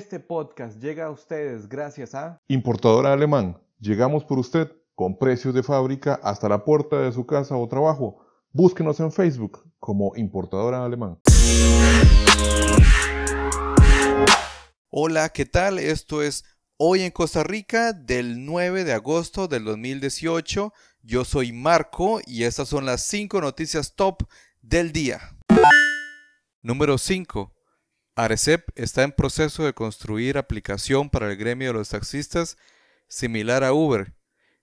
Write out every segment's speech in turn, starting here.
Este podcast llega a ustedes gracias a Importadora Alemán. Llegamos por usted con precios de fábrica hasta la puerta de su casa o trabajo. Búsquenos en Facebook como Importadora Alemán. Hola, ¿qué tal? Esto es Hoy en Costa Rica del 9 de agosto del 2018. Yo soy Marco y estas son las 5 noticias top del día. Número 5. Arecep está en proceso de construir aplicación para el gremio de los taxistas similar a Uber,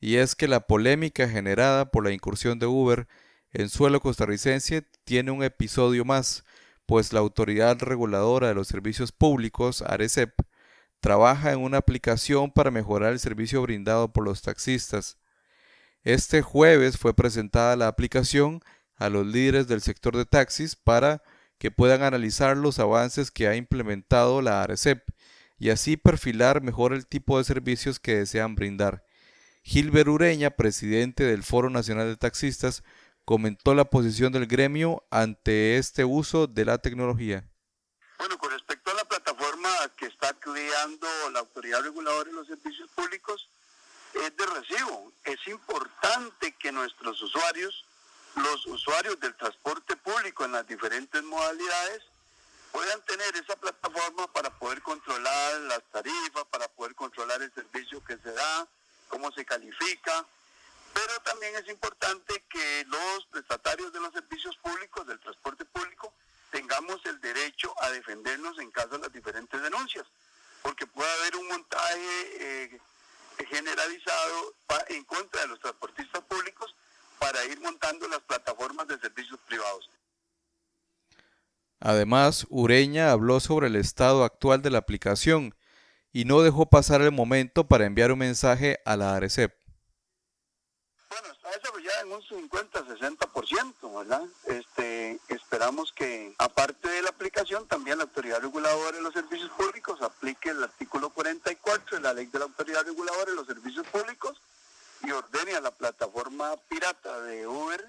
y es que la polémica generada por la incursión de Uber en suelo costarricense tiene un episodio más, pues la autoridad reguladora de los servicios públicos, Arecep, trabaja en una aplicación para mejorar el servicio brindado por los taxistas. Este jueves fue presentada la aplicación a los líderes del sector de taxis para que puedan analizar los avances que ha implementado la ARECEP y así perfilar mejor el tipo de servicios que desean brindar. Gilbert Ureña, presidente del Foro Nacional de Taxistas, comentó la posición del gremio ante este uso de la tecnología. Bueno, con respecto a la plataforma que está creando la autoridad reguladora de los servicios públicos, es de recibo. Es importante que nuestros usuarios los usuarios del transporte público en las diferentes modalidades puedan tener esa plataforma para poder controlar las tarifas, para poder controlar el servicio que se da, cómo se califica, pero también es importante que los prestatarios de los servicios públicos, del transporte público, tengamos el derecho a defendernos en caso de las diferentes denuncias, porque puede haber un montaje eh, generalizado en contra de los transportistas públicos para ir montando las plataformas de servicios privados. Además, Ureña habló sobre el estado actual de la aplicación y no dejó pasar el momento para enviar un mensaje a la ARECEP. Bueno, está desarrollada en un 50-60%, ¿verdad? Este, esperamos que, aparte de la aplicación, también la Autoridad Reguladora de los Servicios Públicos aplique el artículo 44 de la Ley de la Autoridad Reguladora de los Servicios Públicos y ordene a la plataforma pirata de Uber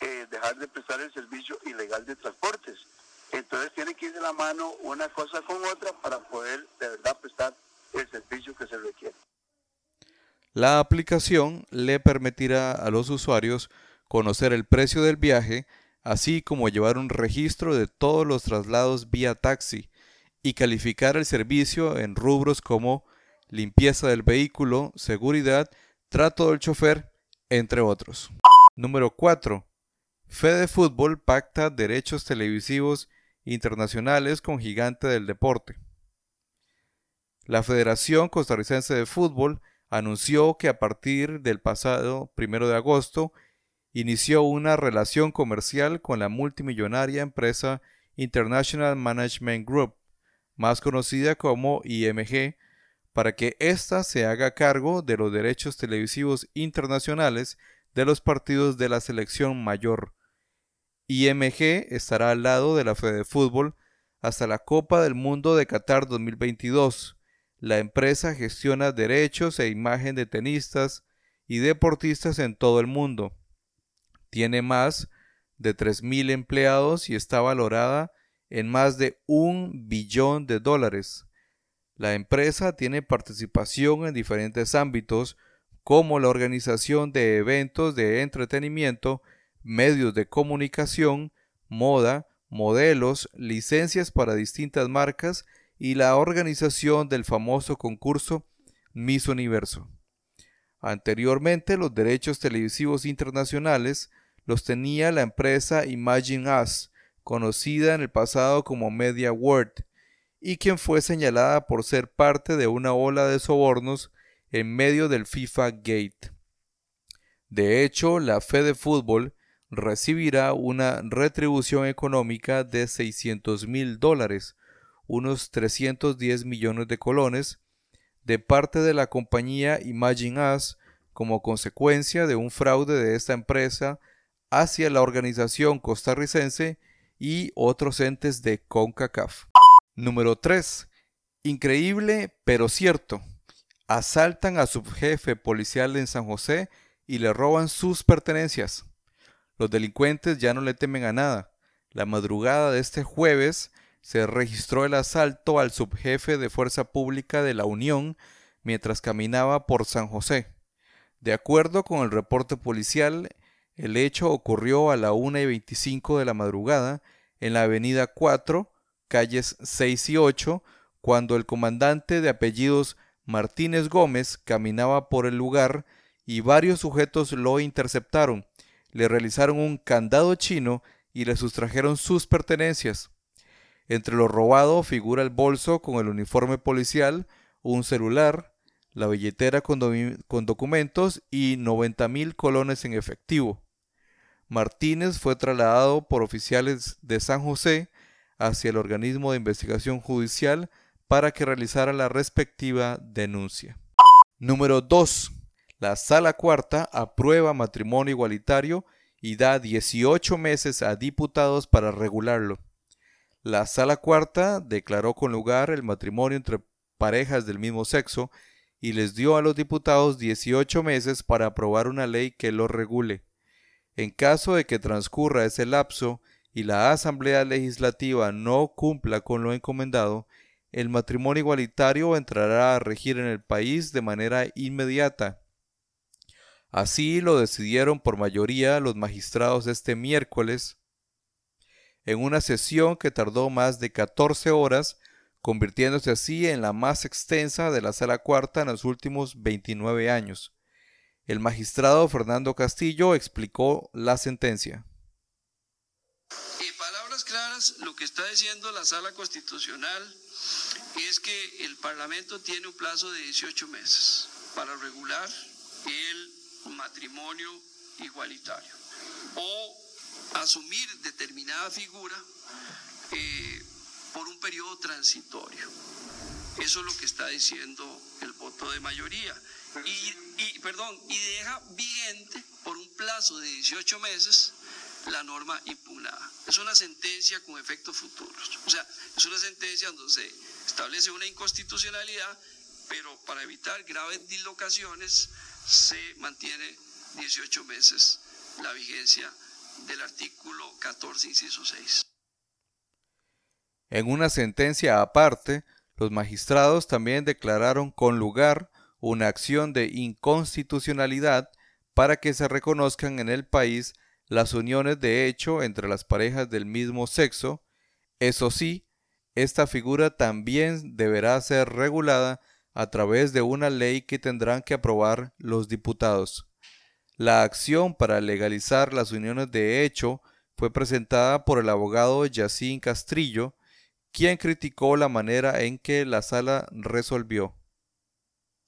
eh, dejar de prestar el servicio ilegal de transportes. Entonces tiene que ir de la mano una cosa con otra para poder de verdad prestar el servicio que se requiere. La aplicación le permitirá a los usuarios conocer el precio del viaje, así como llevar un registro de todos los traslados vía taxi y calificar el servicio en rubros como limpieza del vehículo, seguridad trato del chofer, entre otros. Número 4. Fede Fútbol pacta derechos televisivos internacionales con gigante del deporte. La Federación Costarricense de Fútbol anunció que a partir del pasado 1 de agosto inició una relación comercial con la multimillonaria empresa International Management Group, más conocida como IMG, para que ésta se haga cargo de los derechos televisivos internacionales de los partidos de la selección mayor. IMG estará al lado de la Fede Fútbol hasta la Copa del Mundo de Qatar 2022. La empresa gestiona derechos e imagen de tenistas y deportistas en todo el mundo. Tiene más de 3.000 empleados y está valorada en más de un billón de dólares. La empresa tiene participación en diferentes ámbitos como la organización de eventos de entretenimiento, medios de comunicación, moda, modelos, licencias para distintas marcas y la organización del famoso concurso Miss Universo. Anteriormente los derechos televisivos internacionales los tenía la empresa Imagine Us, conocida en el pasado como Media World, y quien fue señalada por ser parte de una ola de sobornos en medio del FIFA Gate. De hecho, la Fede Fútbol recibirá una retribución económica de 600 mil dólares, unos 310 millones de colones, de parte de la compañía Imagine Us como consecuencia de un fraude de esta empresa hacia la organización costarricense y otros entes de CONCACAF. Número 3. Increíble pero cierto. Asaltan a su jefe policial en San José y le roban sus pertenencias. Los delincuentes ya no le temen a nada. La madrugada de este jueves, se registró el asalto al subjefe de Fuerza Pública de la Unión mientras caminaba por San José. De acuerdo con el reporte policial, el hecho ocurrió a la 1 y 25 de la madrugada en la avenida 4, calles 6 y 8, cuando el comandante de apellidos Martínez Gómez caminaba por el lugar y varios sujetos lo interceptaron, le realizaron un candado chino y le sustrajeron sus pertenencias. Entre lo robado figura el bolso con el uniforme policial, un celular, la billetera con, documentos y 90 mil colones en efectivo. Martínez fue trasladado por oficiales de San José hacia el organismo de investigación judicial para que realizara la respectiva denuncia. Número 2. La Sala Cuarta aprueba matrimonio igualitario y da 18 meses a diputados para regularlo. La Sala Cuarta declaró con lugar el matrimonio entre parejas del mismo sexo y les dio a los diputados 18 meses para aprobar una ley que lo regule. En caso de que transcurra ese lapso y la Asamblea Legislativa no cumpla con lo encomendado, el matrimonio igualitario entrará a regir en el país de manera inmediata. Así lo decidieron por mayoría los magistrados este miércoles, en una sesión que tardó más de 14 horas, convirtiéndose así en la más extensa de la Sala Cuarta en los últimos 29 años. El magistrado Fernando Castillo explicó la sentencia. En palabras claras, lo que está diciendo la Sala Constitucional es que el Parlamento tiene un plazo de 18 meses para regular el matrimonio igualitario o asumir determinada figura eh, por un periodo transitorio. Eso es lo que está diciendo el voto de mayoría. Y, perdón, y deja vigente por un plazo de 18 meses la norma impugnada. Es una sentencia con efectos futuros. O sea, es una sentencia donde se establece una inconstitucionalidad, pero para evitar graves dislocaciones se mantiene 18 meses la vigencia del artículo 14, inciso 6. En una sentencia aparte, los magistrados también declararon con lugar una acción de inconstitucionalidad para que se reconozcan en el país las uniones de hecho entre las parejas del mismo sexo. Eso sí, esta figura también deberá ser regulada a través de una ley que tendrán que aprobar los diputados. La acción para legalizar las uniones de hecho fue presentada por el abogado Yacín Castrillo, quien criticó la manera en que la sala resolvió.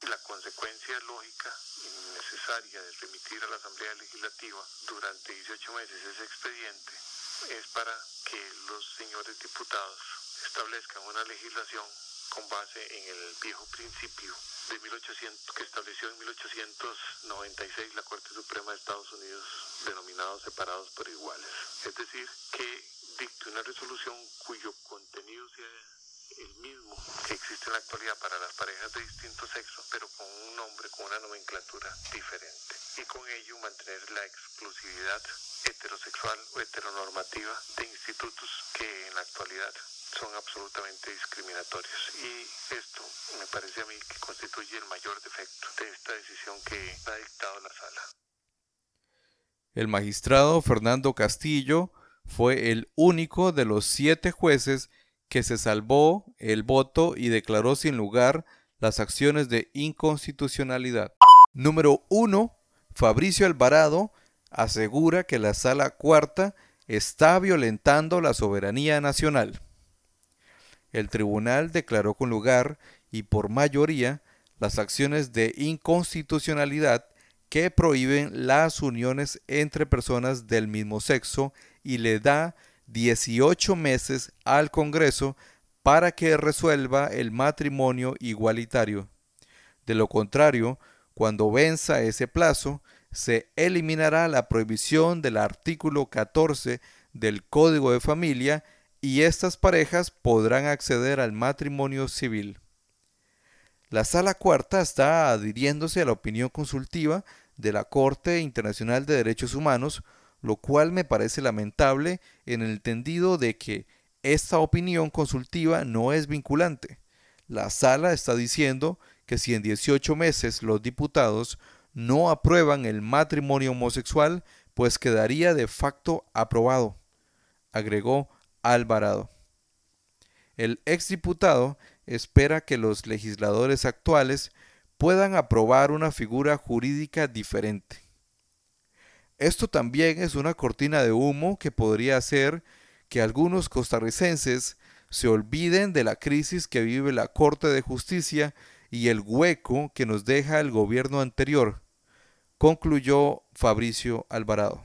La consecuencia lógica y necesaria de remitir a la Asamblea Legislativa durante 18 meses ese expediente es para que los señores diputados establezcan una legislación con base en el viejo principio de 1800 que estableció en 1896 la Corte Suprema de Estados Unidos denominados separados por iguales. Es decir, que dicte una resolución cuyo contenido sea el mismo que existe en la actualidad para las parejas de distinto sexo, pero con un nombre, con una nomenclatura diferente. Y con ello mantener la exclusividad heterosexual o heteronormativa de institutos que en la actualidad son absolutamente discriminatorios. Y esto me parece a mí que constituye el mayor defecto de esta decisión que ha dictado la sala. El magistrado Fernando Castillo fue el único de los siete jueces que se salvó el voto y declaró sin lugar las acciones de inconstitucionalidad. Número 1. Fabricio Alvarado asegura que la sala cuarta está violentando la soberanía nacional. El tribunal declaró con lugar y por mayoría las acciones de inconstitucionalidad que prohíben las uniones entre personas del mismo sexo y le da 18 meses al Congreso para que resuelva el matrimonio igualitario. De lo contrario, cuando venza ese plazo, se eliminará la prohibición del artículo 14 del Código de Familia y estas parejas podrán acceder al matrimonio civil. La Sala Cuarta está adhiriéndose a la opinión consultiva de la Corte Internacional de Derechos Humanos, lo cual me parece lamentable en el entendido de que esta opinión consultiva no es vinculante. La sala está diciendo que si en 18 meses los diputados no aprueban el matrimonio homosexual, pues quedaría de facto aprobado, agregó Alvarado. El exdiputado espera que los legisladores actuales puedan aprobar una figura jurídica diferente. Esto también es una cortina de humo que podría hacer que algunos costarricenses se olviden de la crisis que vive la Corte de Justicia y el hueco que nos deja el gobierno anterior, concluyó Fabricio Alvarado.